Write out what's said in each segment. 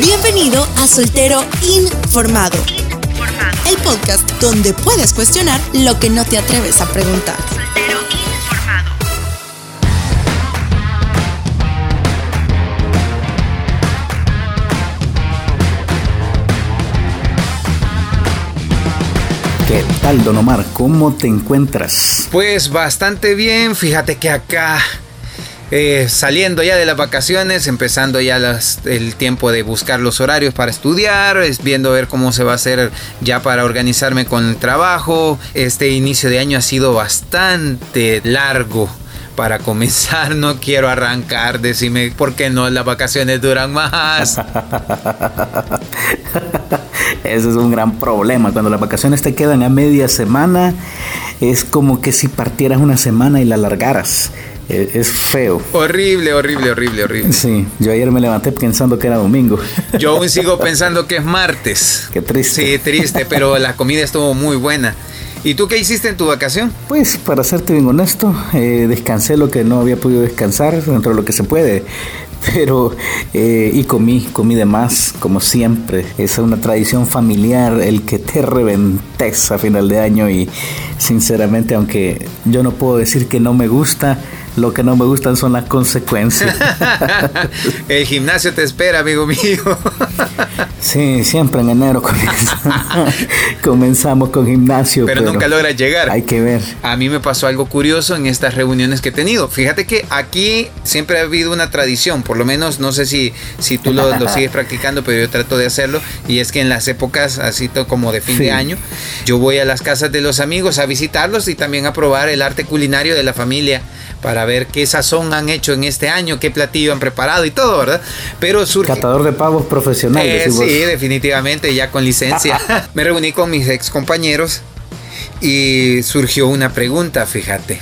Bienvenido a Soltero Informado. El podcast donde puedes cuestionar lo que no te atreves a preguntar. Soltero Informado. ¿Qué tal, Don Omar? ¿Cómo te encuentras? Pues bastante bien. Fíjate que acá eh, saliendo ya de las vacaciones, empezando ya el tiempo de buscar los horarios para estudiar, es viendo ver cómo se va a hacer ya para organizarme con el trabajo. Este inicio de año ha sido bastante largo para comenzar, no quiero arrancar, decime por qué no, las vacaciones duran más. Ese es un gran problema, cuando las vacaciones te quedan a media semana, es como que si partieras una semana y la alargaras. Eh, es feo. Horrible, horrible, horrible, horrible. Sí, yo ayer me levanté pensando que era domingo. Yo aún sigo pensando que es martes. Qué triste. Sí, triste, pero la comida estuvo muy buena. ¿Y tú qué hiciste en tu vacación? Pues para serte bien honesto, eh, descansé lo que no había podido descansar dentro de lo que se puede. Pero, eh, y comí, comí de más, como siempre. Es una tradición familiar el que te reventes a final de año y sinceramente, aunque yo no puedo decir que no me gusta, lo que no me gustan son las consecuencias. El gimnasio te espera, amigo mío. sí, siempre en enero comenzamos con gimnasio. Pero, nunca logras llegar. Hay que ver. A mí me pasó algo curioso en estas reuniones que he tenido. Fíjate que aquí siempre ha habido una tradición, por lo menos no sé si, si tú lo, sigues practicando, pero yo trato de hacerlo. Y es que en las épocas así como de fin de año, yo voy a las casas de los amigos a visitarlos y también a probar el arte culinario de la familia para ver qué sazón han hecho en este año, qué platillo han preparado y todo, ¿verdad? Pero surge... Catador de pavos profesional. Eh, sí, definitivamente, ya con licencia. Me reuní con mis ex compañeros y surgió una pregunta, fíjate.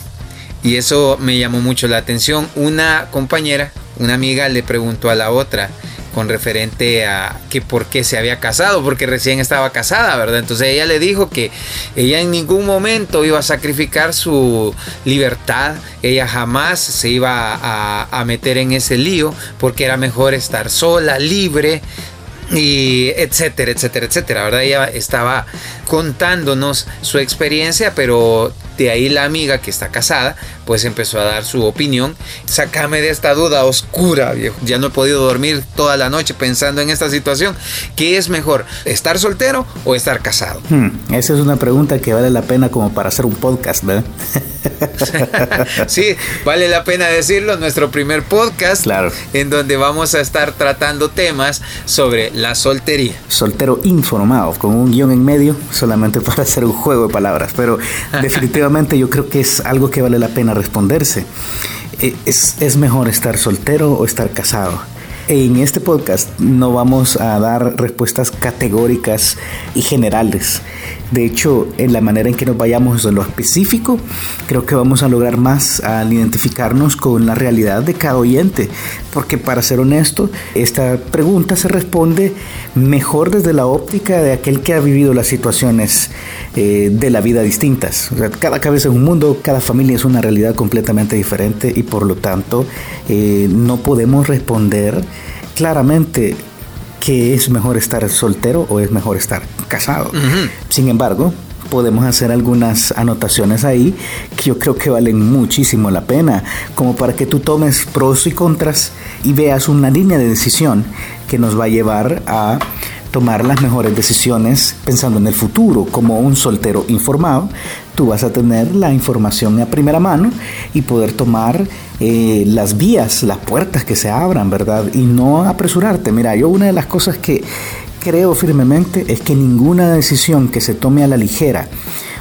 Y eso me llamó mucho la atención. Una compañera, una amiga le preguntó a la otra, con referente a que por qué se había casado, porque recién estaba casada, ¿verdad? Entonces ella le dijo que ella en ningún momento iba a sacrificar su libertad, ella jamás se iba a, a meter en ese lío, porque era mejor estar sola, libre, y etcétera, etcétera, etcétera, ¿verdad? Ella estaba contándonos su experiencia, pero de ahí la amiga que está casada, pues empezó a dar su opinión. Sácame de esta duda oscura, viejo. Ya no he podido dormir toda la noche pensando en esta situación. ¿Qué es mejor, estar soltero o estar casado? Hmm, esa es una pregunta que vale la pena como para hacer un podcast, ¿verdad? sí, vale la pena decirlo, nuestro primer podcast, claro. en donde vamos a estar tratando temas sobre la soltería. Soltero informado, con un guion en medio, solamente para hacer un juego de palabras, pero definitivamente yo creo que es algo que vale la pena responderse. Eh, ¿Es, es mejor estar soltero o estar casado? En este podcast no vamos a dar respuestas categóricas y generales. De hecho, en la manera en que nos vayamos en lo específico, creo que vamos a lograr más al identificarnos con la realidad de cada oyente. Porque para ser honesto, esta pregunta se responde mejor desde la óptica de aquel que ha vivido las situaciones eh, de la vida distintas. cada cabeza es un mundo, cada familia es una realidad completamente diferente y por lo tanto eh, no podemos responder claramente que es mejor estar soltero o es mejor estar casado. Sin embargo, podemos hacer algunas anotaciones ahí que yo creo que valen muchísimo la pena, como para que tú tomes pros y contras y veas una línea de decisión que nos va a llevar a tomar las mejores decisiones pensando en el futuro. Como un soltero informado, tú vas a tener la información a primera mano y poder tomar eh, las vías, las puertas que se abran, ¿verdad? Y no apresurarte. Mira, yo una de las cosas que creo firmemente es que ninguna decisión que se tome a la ligera,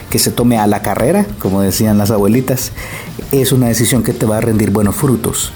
que se tome a la carrera, como decían las abuelitas, es una decisión que te va a rendir buenos frutos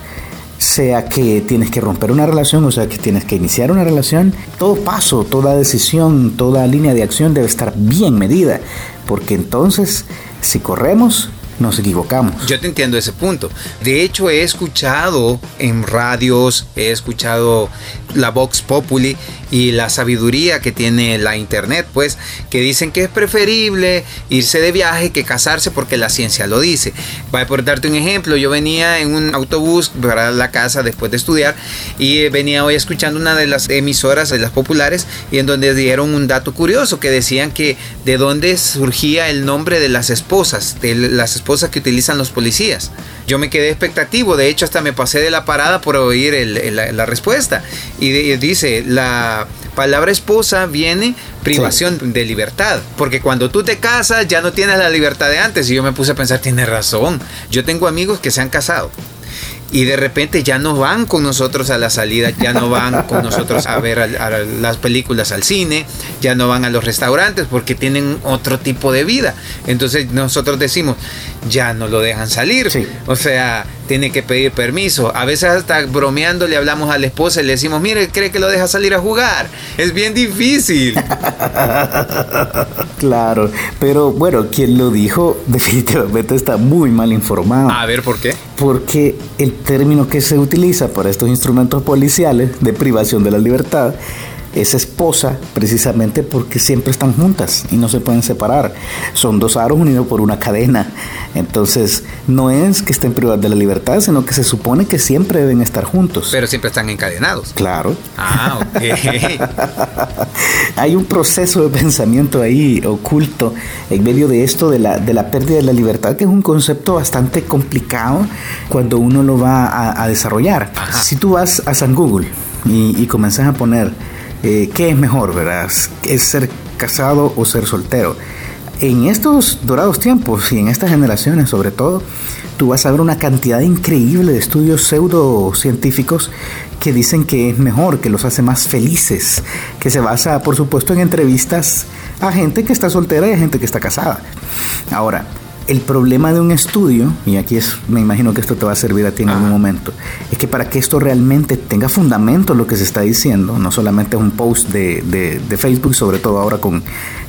sea que tienes que romper una relación, o sea que tienes que iniciar una relación, todo paso, toda decisión, toda línea de acción debe estar bien medida, porque entonces si corremos, nos equivocamos. Yo te entiendo ese punto. De hecho, he escuchado en radios, he escuchado la Vox Populi y la sabiduría que tiene la internet, pues, que dicen que es preferible irse de viaje que casarse porque la ciencia lo dice. Voy a por darte un ejemplo, yo venía en un autobús para la casa después de estudiar y venía hoy escuchando una de las emisoras de las populares y en donde dieron un dato curioso que decían que de dónde surgía el nombre de las esposas, de las esposas que utilizan los policías. Yo me quedé expectativo, de hecho hasta me pasé de la parada por oír la, respuesta. Y, dice, la palabra esposa viene privación de libertad. Porque cuando tú te casas ya no tienes la libertad de antes. Y yo me puse a pensar, tiene razón. Yo tengo amigos que se han casado y de repente ya no van con nosotros a la salida, ya no van con nosotros a ver las películas al cine, ya no van a los restaurantes porque tienen otro tipo de vida. Entonces nosotros decimos, ya no lo dejan salir. O sea, tiene que pedir permiso. A veces hasta bromeando le hablamos a la esposa y le decimos, mire, cree que lo deja salir a jugar. Es bien difícil. claro, pero bueno, quien lo dijo definitivamente está muy mal informado. A ver, ¿por qué? Porque el término que se utiliza para estos instrumentos policiales de privación de la libertad es esposa precisamente porque siempre están juntas y no se pueden separar. Son dos aros unidos por una cadena. Entonces, no es que estén privados de la libertad, sino que se supone que siempre deben estar juntos. Pero siempre están encadenados. Claro. Ah, ok. Hay un proceso de pensamiento ahí oculto en medio de esto de la, de la pérdida de la libertad, que es un concepto bastante complicado cuando uno lo va a, desarrollar. Si tú vas a San Google y, y comenzas a poner eh, qué es mejor, ¿verdad? ¿Es ser casado o ser soltero? En estos dorados tiempos y en estas generaciones sobre todo, tú vas a ver una cantidad increíble de estudios pseudocientíficos que dicen que es mejor, que los hace más felices, que se basa, por supuesto, en entrevistas a gente que está soltera y a gente que está casada. Ahora, el problema de un estudio, y aquí es, me imagino que esto te va a servir a ti en algún momento, es que para que esto realmente tenga fundamento lo que se está diciendo, no solamente es un post de, Facebook, sobre todo ahora con,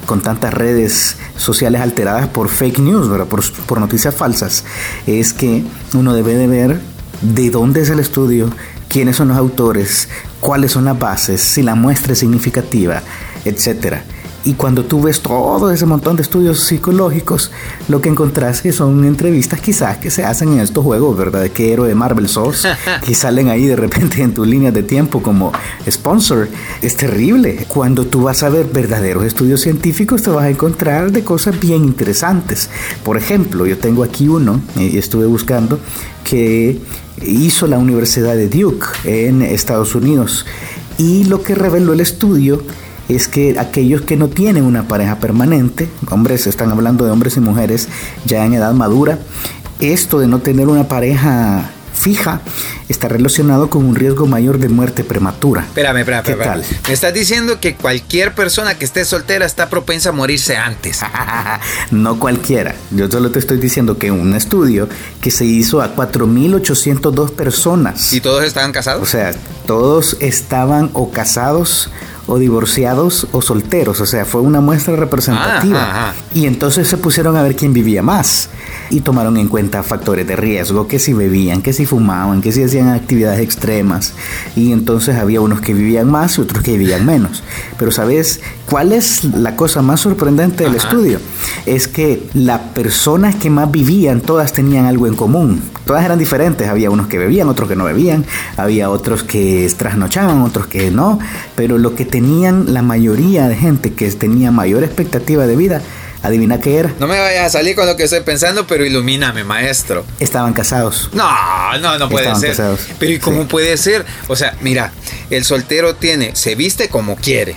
con tantas redes sociales alteradas por fake news, ¿verdad? Por, por noticias falsas, es que uno debe de ver de dónde es el estudio, quiénes son los autores, cuáles son las bases, si la muestra es significativa, etcétera. Y cuando tú ves todo ese montón de estudios psicológicos, lo que encontrás que son entrevistas quizás que se hacen en estos juegos, ¿verdad? De qué héroe de Marvel sos, que salen ahí de repente en tus líneas de tiempo como sponsor. Es terrible. Cuando tú vas a ver verdaderos estudios científicos, te vas a encontrar de cosas bien interesantes. Por ejemplo, yo tengo aquí uno, y estuve buscando, que hizo la Universidad de Duke en Estados Unidos. Y lo que reveló el estudio es que aquellos que no tienen una pareja permanente, hombres, están hablando de hombres y mujeres ya en edad madura, esto de no tener una pareja fija está relacionado con un riesgo mayor de muerte prematura. Espérame, espérame, ¿Qué tal? Me estás diciendo que cualquier persona que esté soltera está propensa a morirse antes. no cualquiera. Yo solo te estoy diciendo que un estudio que se hizo a 4.802 personas. ¿Y todos estaban casados? O sea, todos estaban o casados o divorciados o solteros, o sea, fue una muestra representativa. Y entonces se pusieron a ver quién vivía más y tomaron en cuenta factores de riesgo, que si bebían, que si fumaban, que si hacían actividades extremas. Y entonces había unos que vivían más y otros que vivían menos. Pero ¿sabes cuál es la cosa más sorprendente del estudio? Es que las personas que más vivían, todas tenían algo en común. Todas eran diferentes. Había unos que bebían, otros que no bebían. Había otros que trasnochaban, otros que no. Pero lo que tenían la mayoría de gente que tenía mayor expectativa de vida Adivina qué era. No me vayas a salir con lo que estoy pensando, pero ilumíname, maestro. Estaban casados. No, no, no puede ser. Casados. Pero ¿y cómo puede ser? O sea, mira, el soltero tiene, se viste como quiere,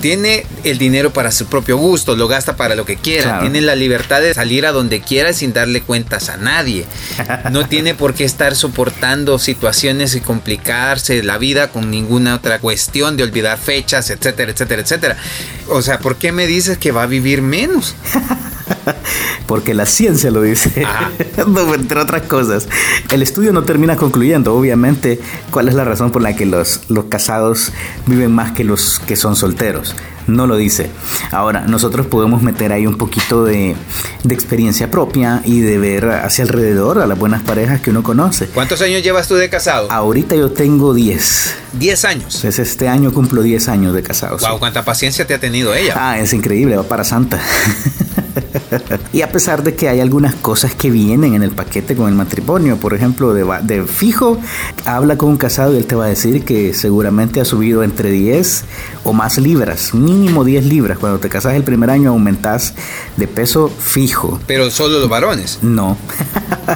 tiene el dinero para su propio gusto, lo gasta para lo que quiera, tiene la libertad de salir a donde quiera sin darle cuentas a nadie. No tiene por qué estar soportando situaciones y complicarse la vida con ninguna otra cuestión de olvidar fechas, etcétera, etcétera, etcétera. O sea, ¿por qué me dices que va a vivir menos? Porque la ciencia lo dice, entre otras cosas. El estudio no termina concluyendo, obviamente, cuál es la razón por la que los, los casados viven más que los que son solteros no lo dice. Ahora, nosotros podemos meter ahí un poquito de, experiencia propia y de ver hacia alrededor a las buenas parejas que uno conoce. ¿Cuántos años llevas tú de casado? Ahorita yo tengo 10. 10 años. Es este año cumplo 10 años de casado. Wow, cuánta paciencia te ha tenido ella. Ah, es increíble, va para santa. y a pesar de que hay algunas cosas que vienen en el paquete con el matrimonio, por ejemplo, de, de, fijo, habla con un casado y él te va a decir que seguramente ha subido entre 10 o más libras, mínimo 10 libras. Cuando te casas el primer año aumentas de peso fijo. Pero solo los varones. No.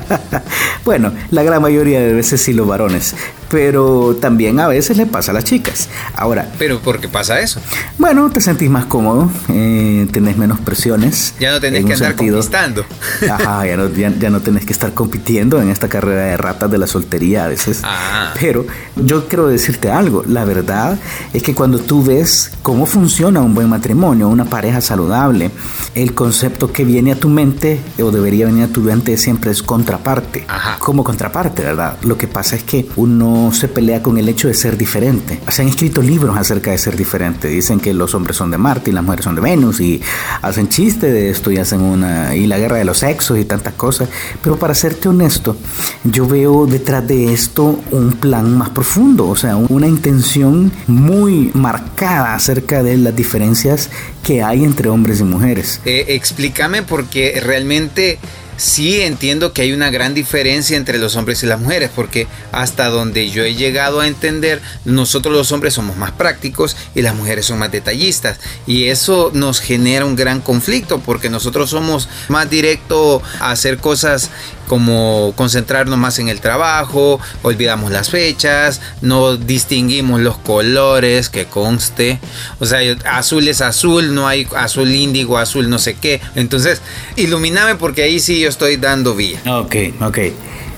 bueno, la gran mayoría de veces sí los varones pero también a veces le pasa a las chicas. Ahora. ¿Pero por qué pasa eso? Bueno, te sentís más cómodo, eh, tenés menos presiones. Ya no tenés que andar conquistando. Ajá, ya no, ya, no tenés que estar compitiendo en esta carrera de ratas de la soltería a veces. Ah. Pero yo quiero decirte algo, la verdad es que cuando tú ves cómo funciona un buen matrimonio, una pareja saludable, el concepto que viene a tu mente o debería venir a tu mente siempre es contraparte. Ajá. Como contraparte, ¿verdad? Lo que pasa es que uno se pelea con el hecho de ser diferente. Se han escrito libros acerca de ser diferente. Dicen que los hombres son de Marte y las mujeres son de Venus y hacen chiste de esto y hacen una y la guerra de los sexos y tantas cosas. Pero para serte honesto, yo veo detrás de esto un plan más profundo, o sea, una intención muy marcada acerca de las diferencias que hay entre hombres y mujeres. Eh, explícame porque realmente sí entiendo que hay una gran diferencia entre los hombres y las mujeres, porque hasta donde yo he llegado a entender, nosotros los hombres somos más prácticos y las mujeres son más detallistas. Y eso nos genera un gran conflicto, porque nosotros somos más directos a hacer cosas como concentrarnos más en el trabajo, olvidamos las fechas, no distinguimos los colores que conste, o sea, azul es azul, no hay azul índigo, azul no sé qué. Entonces, iluminame porque ahí sí yo estoy dando vía. Ok, ok.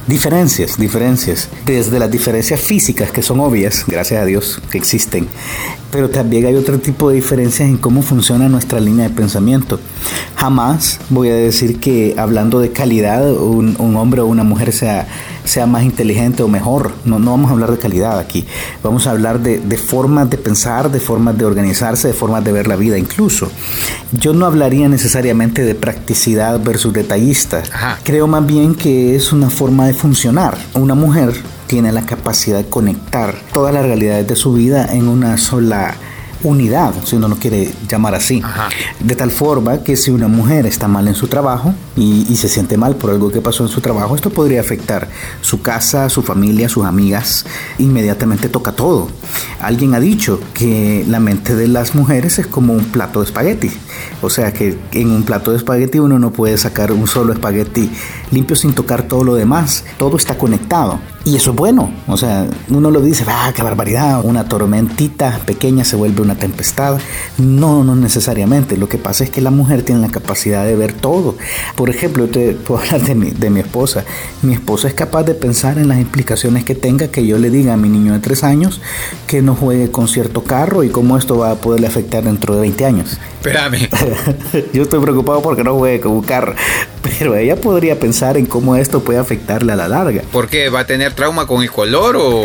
Diferencias, diferencias. Desde las diferencias físicas que son obvias, gracias a Dios que existen, pero también hay otro tipo de diferencias en cómo funciona nuestra línea de pensamiento. Jamás voy a decir que hablando de calidad un, hombre o una mujer sea, sea más inteligente o mejor. No, no vamos a hablar de calidad aquí. Vamos a hablar de, de formas de pensar, de formas de organizarse, de formas de ver la vida incluso. Yo no hablaría necesariamente de practicidad versus detallista. Creo más bien que es una forma de funcionar. Una mujer tiene la capacidad de conectar todas las realidades de su vida en una sola unidad, si uno no quiere llamar así. De tal forma que si una mujer está mal en su trabajo y, se siente mal por algo que pasó en su trabajo, esto podría afectar su casa, su familia, sus amigas. Inmediatamente toca todo. Alguien ha dicho que la mente de las mujeres es como un plato de espagueti. O sea que en un plato de espagueti uno no puede sacar un solo espagueti limpio sin tocar todo lo demás. Todo está conectado. Y eso es bueno. O sea, uno lo dice, ah, qué barbaridad. Una tormentita pequeña se vuelve una tempestad. No, no necesariamente. Lo que pasa es que la mujer tiene la capacidad de ver todo. Por ejemplo, te puedo hablar de mi, de mi esposa. Mi esposa es capaz de pensar en las implicaciones que tenga que yo le diga a mi niño de tres años que no juegue con cierto carro y cómo esto va a poderle afectar dentro de 20 años. Espérame. yo estoy preocupado porque no juegue con un carro. Pero ella podría pensar en cómo esto puede afectarle a la larga. ¿Por qué? ¿Va a tener trauma con el color o...?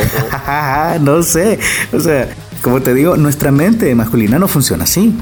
no sé. O sea, como te digo, nuestra mente masculina no funciona así.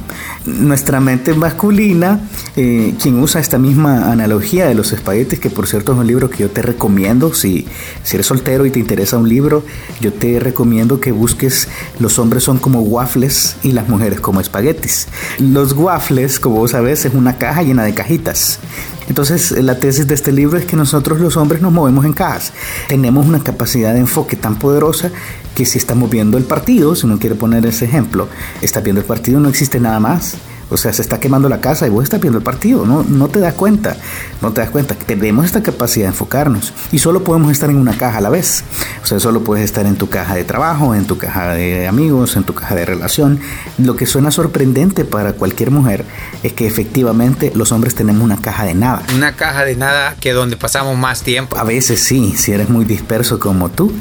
Nuestra mente masculina, eh, quien usa esta misma analogía de los espaguetis, que por cierto es un libro que yo te recomiendo, si, si eres soltero y te interesa un libro, yo te recomiendo que busques Los hombres son como waffles y las mujeres como espaguetis. Los waffles, como vos sabes, es una caja llena de cajitas. Entonces, la tesis de este libro es que nosotros los hombres nos movemos en cajas. Tenemos una capacidad de enfoque tan poderosa que si estamos viendo el partido, si uno quiere poner ese ejemplo, está viendo el partido, no existe nada más. O sea, se está quemando la casa y vos estás viendo el partido, no, no te das cuenta, no te das cuenta. Tenemos esta capacidad de enfocarnos y solo podemos estar en una caja a la vez. O sea, solo puedes estar en tu caja de trabajo, en tu caja de amigos, en tu caja de relación. Lo que suena sorprendente para cualquier mujer es que efectivamente los hombres tenemos una caja de nada. Una caja de nada que donde pasamos más tiempo. A veces sí, si eres muy disperso como tú,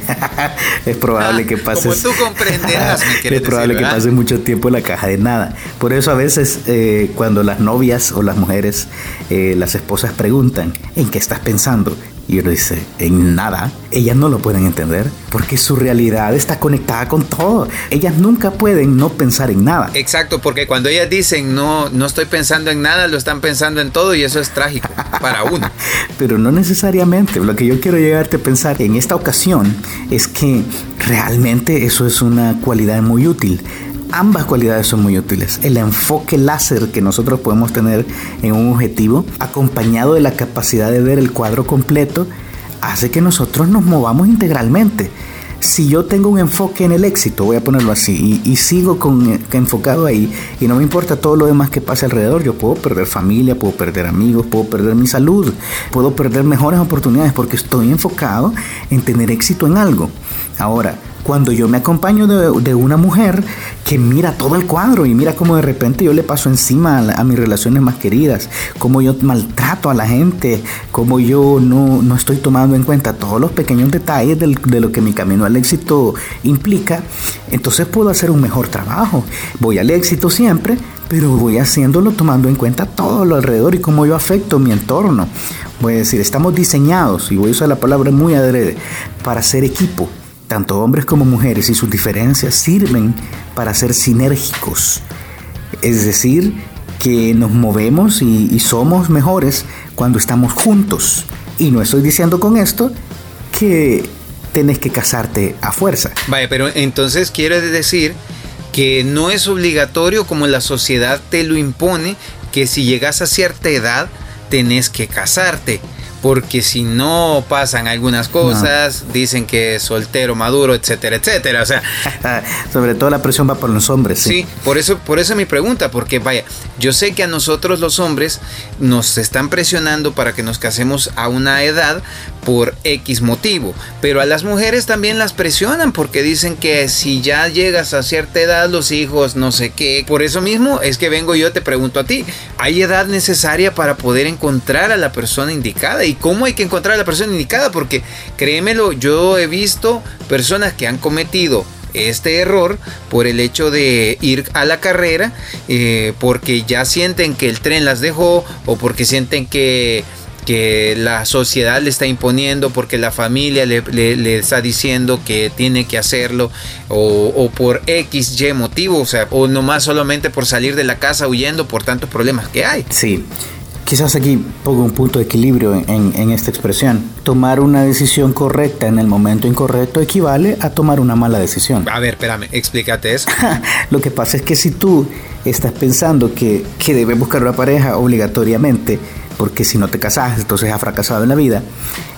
es probable ah, que pases. Como tú comprenderás, Es probable que pases mucho tiempo en la caja de nada. Por eso a veces veces eh, cuando las novias o las mujeres, eh, las esposas preguntan, ¿en qué estás pensando? Y uno dice, en nada. Ellas no lo pueden entender porque su realidad está conectada con todo. Ellas nunca pueden no pensar en nada. Exacto, porque cuando ellas dicen no, no estoy pensando en nada, lo están pensando en todo y eso es trágico para uno. Pero no necesariamente. Lo que yo quiero llegarte a pensar en esta ocasión es que realmente eso es una cualidad muy útil ambas cualidades son muy útiles. El enfoque láser que nosotros podemos tener en un objetivo, acompañado de la capacidad de ver el cuadro completo, hace que nosotros nos movamos integralmente. Si yo tengo un enfoque en el éxito, voy a ponerlo así, y, sigo con, enfocado ahí, y no me importa todo lo demás que pase alrededor, yo puedo perder familia, puedo perder amigos, puedo perder mi salud, puedo perder mejores oportunidades porque estoy enfocado en tener éxito en algo. Ahora, cuando yo me acompaño de, una mujer que mira todo el cuadro y mira cómo de repente yo le paso encima a, mis relaciones más queridas, cómo yo maltrato a la gente, cómo yo no, estoy tomando en cuenta todos los pequeños detalles de lo que mi camino al éxito implica, entonces puedo hacer un mejor trabajo. Voy al éxito siempre, pero voy haciéndolo tomando en cuenta todo lo alrededor y cómo yo afecto mi entorno. Voy a decir, estamos diseñados, y voy a usar la palabra muy adrede, para ser equipo tanto hombres como mujeres y sus diferencias sirven para ser sinérgicos. Es decir, que nos movemos y, somos mejores cuando estamos juntos. Y no estoy diciendo con esto que tenés que casarte a fuerza. Vaya, pero entonces quiere decir que no es obligatorio como la sociedad te lo impone, que si llegas a cierta edad tenés que casarte porque si no pasan algunas cosas, dicen que es soltero, maduro, etcétera, etcétera. O sea, sobre todo la presión va por los hombres. Sí, por eso, por eso mi pregunta, porque vaya, yo sé que a nosotros los hombres nos están presionando para que nos casemos a una edad por X motivo, pero a las mujeres también las presionan porque dicen que si ya llegas a cierta edad los hijos no sé qué. Por eso mismo es que vengo yo te pregunto a ti, ¿hay edad necesaria para poder encontrar a la persona indicada? Cómo hay que encontrar a la persona indicada, porque créemelo, yo he visto personas que han cometido este error por el hecho de ir a la carrera eh, porque ya sienten que el tren las dejó o porque sienten que, que la sociedad le está imponiendo porque la familia le, está diciendo que tiene que hacerlo o, o, por X, Y motivo, o sea, o nomás solamente por salir de la casa huyendo por tantos problemas que hay. Sí, Quizás aquí pongo un punto de equilibrio en, esta expresión. Tomar una decisión correcta en el momento incorrecto equivale a tomar una mala decisión. A ver, espérame, explícate eso. Lo que pasa es que si tú estás pensando que, que debes buscar una pareja obligatoriamente, porque si no te casas, entonces has fracasado en la vida,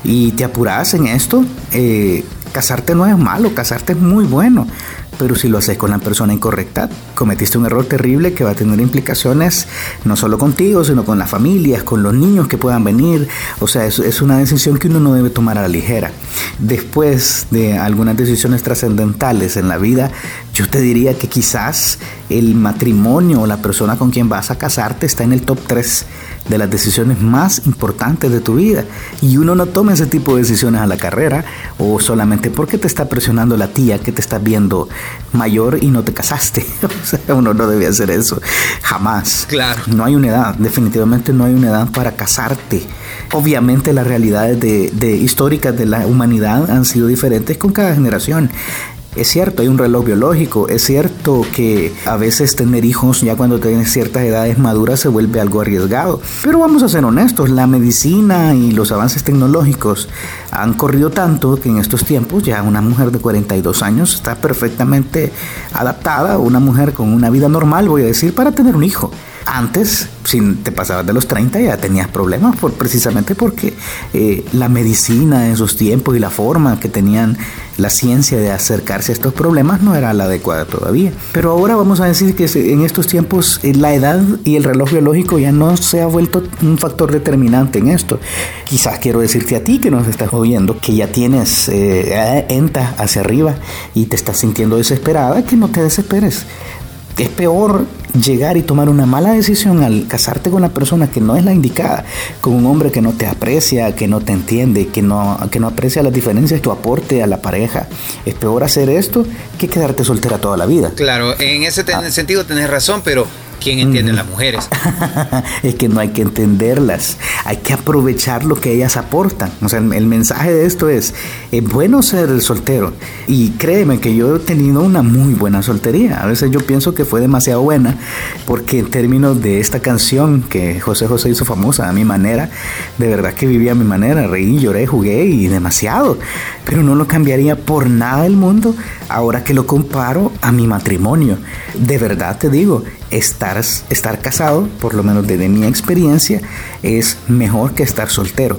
y te apuras en esto, eh, casarte no es malo, casarte es muy bueno pero si lo haces con la persona incorrecta, cometiste un error terrible que va a tener implicaciones no solo contigo, sino con las familias, con los niños que puedan venir. O sea, es, es una decisión que uno no debe tomar a la ligera. Después de algunas decisiones trascendentales en la vida, yo te diría que quizás el matrimonio o la persona con quien vas a casarte está en el top 3 de las decisiones más importantes de tu vida. Y uno no toma ese tipo de decisiones a la carrera o solamente porque te está presionando la tía que te está viendo mayor y no te casaste. o sea, uno no debe hacer eso. Jamás. Claro. No hay una edad. Definitivamente no hay una edad para casarte. Obviamente las realidades de, de históricas de la humanidad han sido diferentes con cada generación. Es cierto, hay un reloj biológico, es cierto que a veces tener hijos ya cuando tienes ciertas edades maduras se vuelve algo arriesgado, pero vamos a ser honestos, la medicina y los avances tecnológicos han corrido tanto que en estos tiempos ya una mujer de 42 años está perfectamente adaptada, una mujer con una vida normal, voy a decir, para tener un hijo. Antes, si te pasabas de los 30 ya tenías problemas precisamente porque eh, la medicina en esos tiempos y la forma que tenían la ciencia de acercarse a estos problemas no era la adecuada todavía. Pero ahora vamos a decir que en estos tiempos eh, la edad y el reloj biológico ya no se ha vuelto un factor determinante en esto. Quizás quiero decirte a ti que nos estás oyendo que ya tienes eh, enta hacia arriba y te estás sintiendo desesperada, que no te desesperes. Es peor llegar y tomar una mala decisión al casarte con una persona que no es la indicada, con un hombre que no te aprecia, que no te entiende, que no, que no aprecia las diferencias, tu aporte a la pareja. Es peor hacer esto que quedarte soltera toda la vida. Claro, en ese ah. sentido tenés razón, pero ¿Quién entiende las mujeres? es que no hay que entenderlas, hay que aprovechar lo que ellas aportan. O sea, el, mensaje de esto es, es bueno ser soltero. Y créeme que yo he tenido una muy buena soltería. A veces yo pienso que fue demasiado buena, porque en términos de esta canción que José José hizo famosa, a mi manera, de verdad que vivía a mi manera, reí, lloré, jugué y demasiado. Pero no lo cambiaría por nada del mundo ahora que lo comparo a mi matrimonio. De verdad te digo, estar, estar casado, por lo menos desde mi experiencia, es mejor que estar soltero.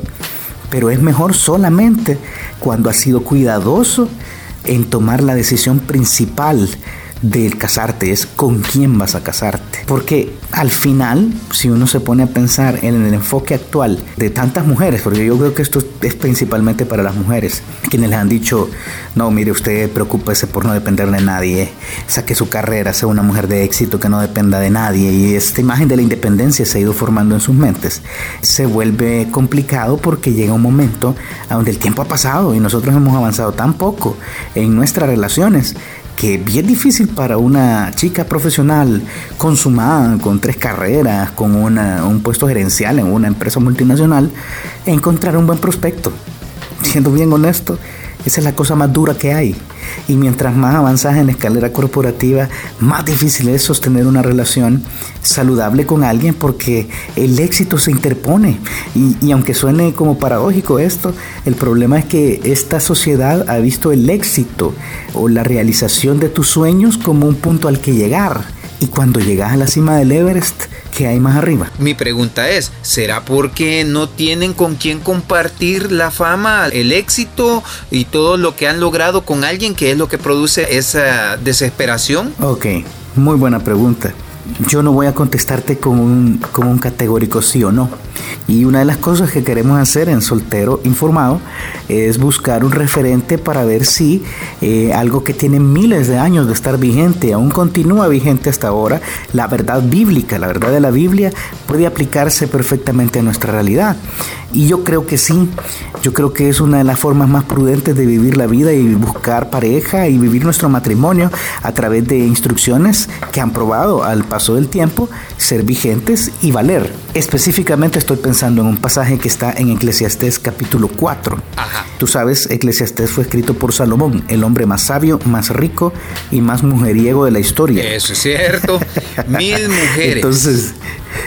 Pero es mejor solamente cuando has sido cuidadoso en tomar la decisión principal del casarte, es con quién vas a casarte. Porque al final, si uno se pone a pensar en el enfoque actual de tantas mujeres, porque yo creo que esto es principalmente para las mujeres, quienes les han dicho, no, mire, usted preocúpese por no depender de nadie, saque su carrera, sea una mujer de éxito que no dependa de nadie, y esta imagen de la independencia se ha ido formando en sus mentes, se vuelve complicado porque llega un momento a donde el tiempo ha pasado y nosotros hemos avanzado tan poco en nuestras relaciones que bien difícil para una chica profesional consumada, con tres carreras, con un puesto gerencial en una empresa multinacional, encontrar un buen prospecto. Siendo bien honesto, esa es la cosa más dura que hay. Y mientras más avanzas en escalera corporativa, más difícil es sostener una relación saludable con alguien porque el éxito se interpone. Y, y, aunque suene como paradójico esto, el problema es que esta sociedad ha visto el éxito o la realización de tus sueños como un punto al que llegar. Y cuando llegas a la cima del Everest, ¿Qué hay más arriba? Mi pregunta es, ¿será porque no tienen con quién compartir la fama, el éxito y todo lo que han logrado con alguien que es lo que produce esa desesperación? Ok, muy buena pregunta. Yo no voy a contestarte con un, con un categórico sí o no. Y una de las cosas que queremos hacer en Soltero Informado es buscar un referente para ver si eh, algo que tiene miles de años de estar vigente, aún continúa vigente hasta ahora, la verdad bíblica, la verdad de la Biblia, puede aplicarse perfectamente a nuestra realidad. Y yo creo que sí, yo creo que es una de las formas más prudentes de vivir la vida y buscar pareja y vivir nuestro matrimonio a través de instrucciones que han probado al paso del tiempo ser vigentes y valer. Específicamente estoy pensando en un pasaje que está en Eclesiastés capítulo 4. Tú sabes, Eclesiastés fue escrito por Salomón, el hombre más sabio, más rico y más mujeriego de la historia. Eso es cierto. Mil mujeres. Entonces,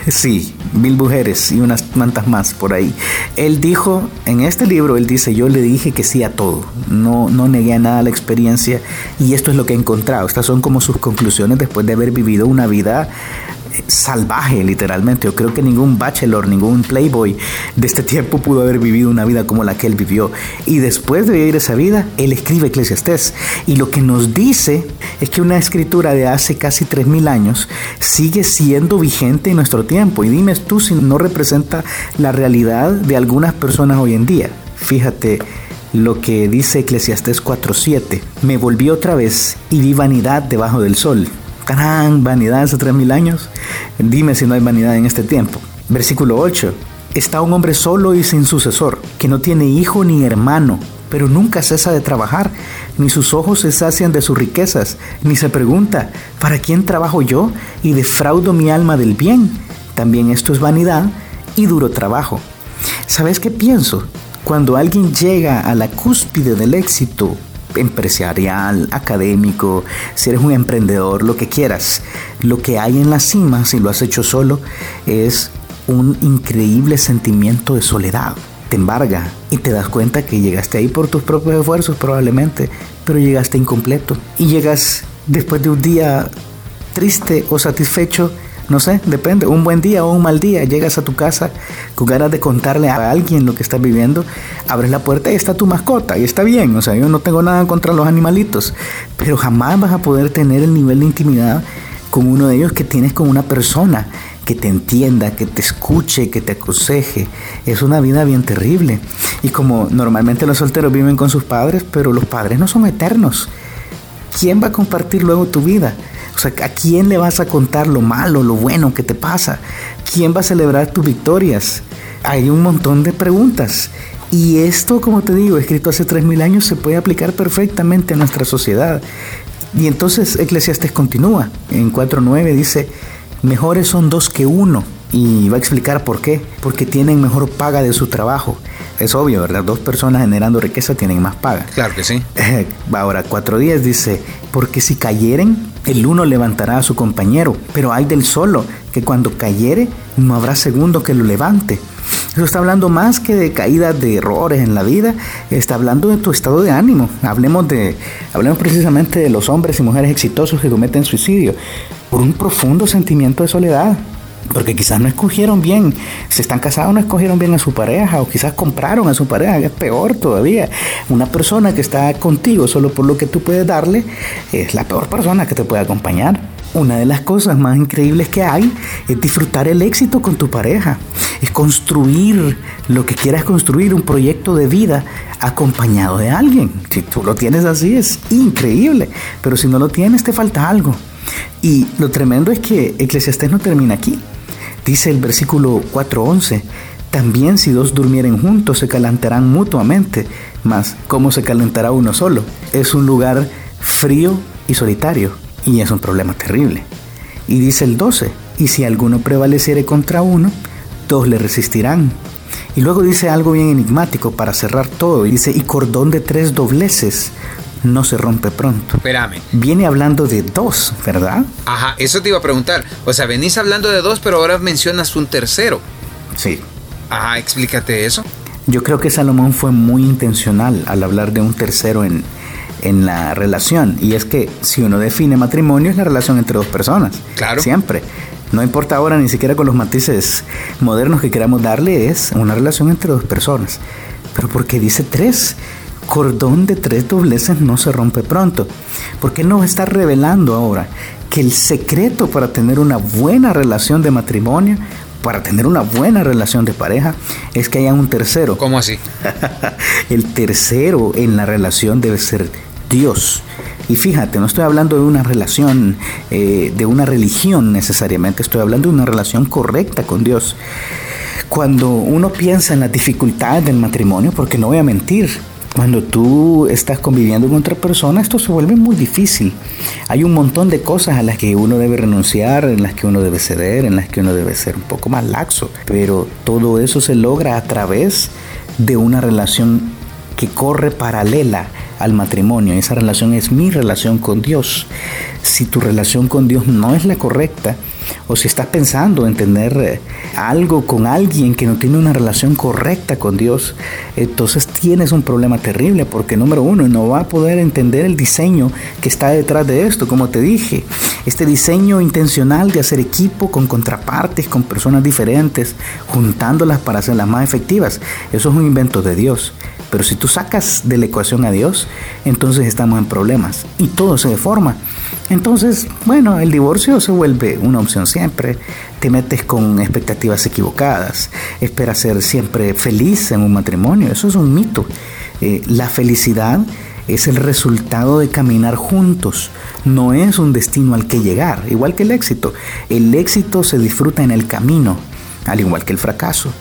sí, mil mujeres y unas mantas más por ahí. Él dijo, en este libro, él dice, yo le dije que sí a todo. No, no negué a nada la experiencia y esto es lo que he encontrado. Estas son como sus conclusiones después de haber vivido una vida salvaje, literalmente. Yo creo que ningún bachelor, ningún playboy de este tiempo pudo haber vivido una vida como la que él vivió. Y después de vivir esa vida, él escribe Eclesiastés. Y lo que nos dice es que una escritura de hace casi 3.000 años sigue siendo vigente en nuestro tiempo. Y dime tú si no representa la realidad de algunas personas hoy en día. Fíjate lo que dice Eclesiastés 4.7. Me volví otra vez y vi vanidad debajo del sol gran vanidad hace tres mil años. Dime si no hay vanidad en este tiempo. Versículo 8. Está un hombre solo y sin sucesor, que no tiene hijo ni hermano, pero nunca cesa de trabajar, ni sus ojos se sacian de sus riquezas, ni se pregunta, ¿para quién trabajo yo y defraudo mi alma del bien? También esto es vanidad y duro trabajo. ¿Sabes qué pienso? Cuando alguien llega a la cúspide del éxito, empresarial, académico, si eres un emprendedor, lo que quieras. Lo que hay en la cima, si lo has hecho solo, es un increíble sentimiento de soledad. Te embarga y te das cuenta que llegaste ahí por tus propios esfuerzos probablemente, pero llegaste incompleto. Y llegas después de un día triste o satisfecho no sé, depende, un buen día o un mal día, llegas a tu casa con ganas de contarle a alguien lo que estás viviendo, abres la puerta y está tu mascota y está bien, o sea, yo no tengo nada contra los animalitos, pero jamás vas a poder tener el nivel de intimidad con uno de ellos que tienes con una persona que te entienda, que te escuche, que te aconseje. Es una vida bien terrible. Y como normalmente los solteros viven con sus padres, pero los padres no son eternos. ¿Quién va a compartir luego tu vida? O sea, ¿a quién le vas a contar lo malo, lo bueno que te pasa? ¿Quién va a celebrar tus victorias? Hay un montón de preguntas. Y esto, como te digo, escrito hace 3.000 años, se puede aplicar perfectamente a nuestra sociedad. Y entonces Eclesiastes continúa. En 4.9 dice, mejores son dos que uno. Y va a explicar por qué. Porque tienen mejor paga de su trabajo. Es obvio, ¿verdad? Dos personas generando riqueza tienen más paga. Claro que sí. Ahora, cuatro días dice, porque si cayeren, el uno levantará a su compañero, pero hay del solo, que cuando cayere, no habrá segundo que lo levante. Eso está hablando más que de caídas de errores en la vida, está hablando de tu estado de ánimo. Hablemos de hablemos precisamente de los hombres y mujeres exitosos que cometen suicidio por un profundo sentimiento de soledad. Porque quizás no escogieron bien, si están casados no escogieron bien a su pareja o quizás compraron a su pareja, es peor todavía. Una persona que está contigo solo por lo que tú puedes darle es la peor persona que te puede acompañar. Una de las cosas más increíbles que hay es disfrutar el éxito con tu pareja, es construir lo que quieras construir, un proyecto de vida acompañado de alguien. Si tú lo tienes así es increíble, pero si no lo tienes te falta algo. Y lo tremendo es que Eclesiastés no termina aquí. Dice el versículo 4.11, también si dos durmieren juntos se calentarán mutuamente, mas ¿cómo se calentará uno solo? Es un lugar frío y solitario y es un problema terrible. Y dice el 12, y si alguno prevaleciere contra uno, dos le resistirán. Y luego dice algo bien enigmático para cerrar todo, y dice, y cordón de tres dobleces no se rompe pronto. Espérame. Viene hablando de dos, ¿verdad? Ajá, eso te iba a preguntar. O sea, venís hablando de dos, pero ahora mencionas un tercero. Sí. Ajá, explícate eso. Yo creo que Salomón fue muy intencional al hablar de un tercero en, en la relación. Y es que si uno define matrimonio es la relación entre dos personas. Claro. Siempre. No importa ahora ni siquiera con los matices modernos que queramos darle, es una relación entre dos personas. Pero porque dice tres, cordón de tres dobleces no se rompe pronto. Porque no está revelando ahora que el secreto para tener una buena relación de matrimonio, para tener una buena relación de pareja, es que haya un tercero. ¿Cómo así? el tercero en la relación debe ser Dios. Y fíjate, no estoy hablando de una relación, eh, de una religión necesariamente, estoy hablando de una relación correcta con Dios. Cuando uno piensa en las dificultades del matrimonio, porque no voy a mentir, cuando tú estás conviviendo con otra persona, esto se vuelve muy difícil. Hay un montón de cosas a las que uno debe renunciar, en las que uno debe ceder, en las que uno debe ser un poco más laxo. Pero todo eso se logra a través de una relación que corre paralela al matrimonio. Esa relación es mi relación con Dios. Si tu relación con Dios no es la correcta, o si estás pensando en tener eh, algo con alguien que no tiene una relación correcta con Dios, entonces tienes un problema terrible porque número uno, no va a poder entender el diseño que está detrás de esto, como te dije. Este diseño intencional de hacer equipo con contrapartes, con personas diferentes, juntándolas para hacerlas más efectivas, eso es un invento de Dios. Pero si tú sacas de la ecuación a Dios, entonces estamos en problemas y todo se deforma. Entonces, bueno, el divorcio se vuelve una opción siempre. Te metes con expectativas equivocadas, esperas ser siempre feliz en un matrimonio. Eso es un mito. Eh, la felicidad es el resultado de caminar juntos, no es un destino al que llegar, igual que el éxito. El éxito se disfruta en el camino, al igual que el fracaso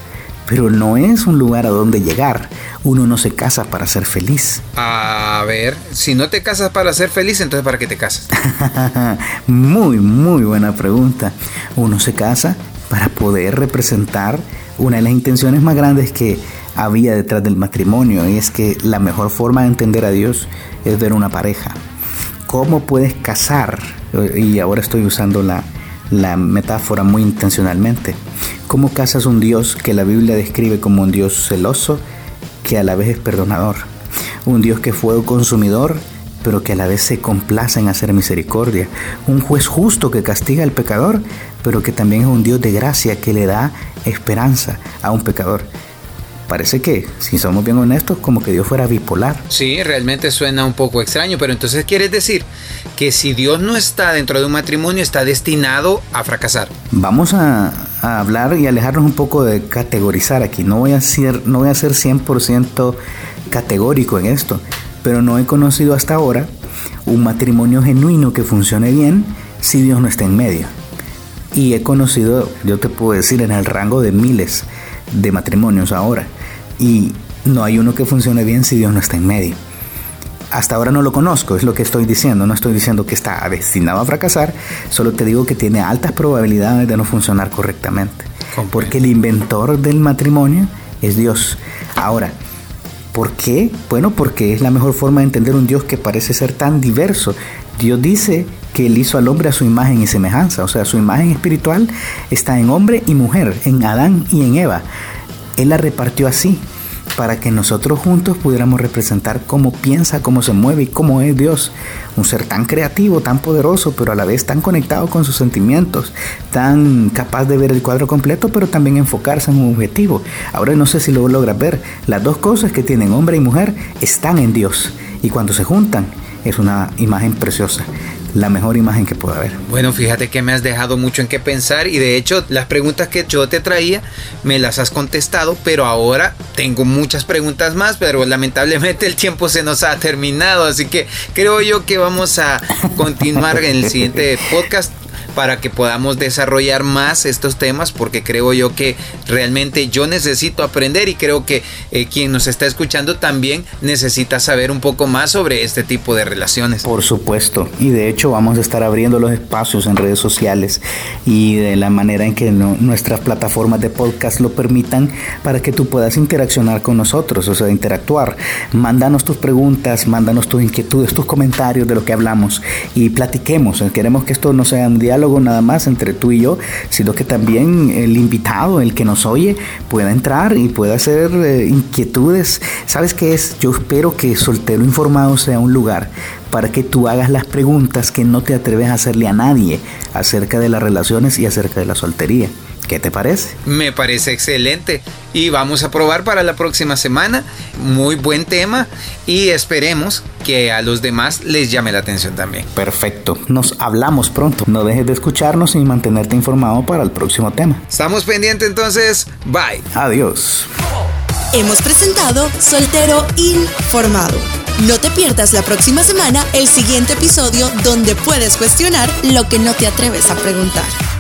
pero no es un lugar a donde llegar. Uno no se casa para ser feliz. A ver, si no te casas para ser feliz, entonces ¿para qué te casas? muy, muy buena pregunta. Uno se casa para poder representar una de las intenciones más grandes que había detrás del matrimonio y es que la mejor forma de entender a Dios es ver una pareja. ¿Cómo puedes casar? Y ahora estoy usando la, la metáfora muy intencionalmente. ¿Cómo casas un Dios que la Biblia describe como un Dios celoso, que a la vez es perdonador? Un Dios que fue consumidor, pero que a la vez se complace en hacer misericordia. Un juez justo que castiga al pecador, pero que también es un Dios de gracia que le da esperanza a un pecador. Parece que, si somos bien honestos, como que Dios fuera bipolar. Sí, realmente suena un poco extraño, pero entonces quieres decir que si Dios no está dentro de un matrimonio, está destinado a fracasar. Vamos a, hablar y alejarnos un poco de categorizar aquí. No voy a ser, no voy a ser 100% categórico en esto, pero no he conocido hasta ahora un matrimonio genuino que funcione bien si Dios no está en medio. Y he conocido, yo te puedo decir, en el rango de miles de matrimonios ahora y no hay uno que funcione bien si Dios no está en medio. hasta ahora no lo conozco, es lo que estoy diciendo. No estoy diciendo que está destinado a fracasar, solo te digo que tiene altas probabilidades de no funcionar correctamente. Porque el inventor del matrimonio es Dios. Ahora, ¿por qué? Bueno, porque es la mejor forma de entender un Dios que parece ser tan diverso. Dios dice que Él hizo al hombre a su imagen y semejanza, o sea, su imagen espiritual está en hombre y mujer, en Adán y en Eva. Él la repartió así para que nosotros juntos pudiéramos representar cómo piensa, cómo se mueve y cómo es Dios. Un ser tan creativo, tan poderoso, pero a la vez tan conectado con sus sentimientos, tan capaz de ver el cuadro completo, pero también enfocarse en un objetivo. Ahora no sé si lo logras ver. Las dos cosas que tienen hombre y mujer están en Dios. Y cuando se juntan, es una imagen preciosa la mejor imagen que pueda haber. Bueno, fíjate que me has dejado mucho en qué pensar y de hecho las preguntas que yo te traía me las has contestado, pero ahora tengo muchas preguntas más, pero lamentablemente el tiempo se nos ha terminado, así que creo yo que vamos a continuar en el siguiente podcast para que podamos desarrollar más estos temas porque creo yo que realmente yo necesito aprender y creo que eh, quien nos está escuchando también necesita saber un poco más sobre este tipo de relaciones. Por supuesto, y de hecho vamos a estar abriendo los espacios en redes sociales y de la manera en que nuestras plataformas de podcast lo permitan para que tú puedas interaccionar con nosotros, o sea, interactuar. Mándanos tus preguntas, mándanos tus inquietudes, tus comentarios de lo que hablamos y platiquemos. Queremos que esto no sea un diálogo nada más entre tú y yo, sino que también el invitado, el que nos oye, pueda entrar y pueda hacer eh, inquietudes. ¿Sabes qué es? Yo espero que Soltero Informado sea un lugar para que tú hagas las preguntas que no te atreves a hacerle a nadie acerca de las relaciones y acerca de la soltería. ¿Qué te parece? Me parece excelente y vamos a probar para la próxima semana. Muy buen tema y esperemos que a los demás les llame la atención también. Perfecto, nos hablamos pronto. No dejes de escucharnos y mantenerte informado para el próximo tema. Estamos pendientes entonces. Bye. Adiós. Hemos presentado Soltero Informado. No te pierdas la próxima semana el siguiente episodio donde puedes cuestionar lo que no te atreves a preguntar.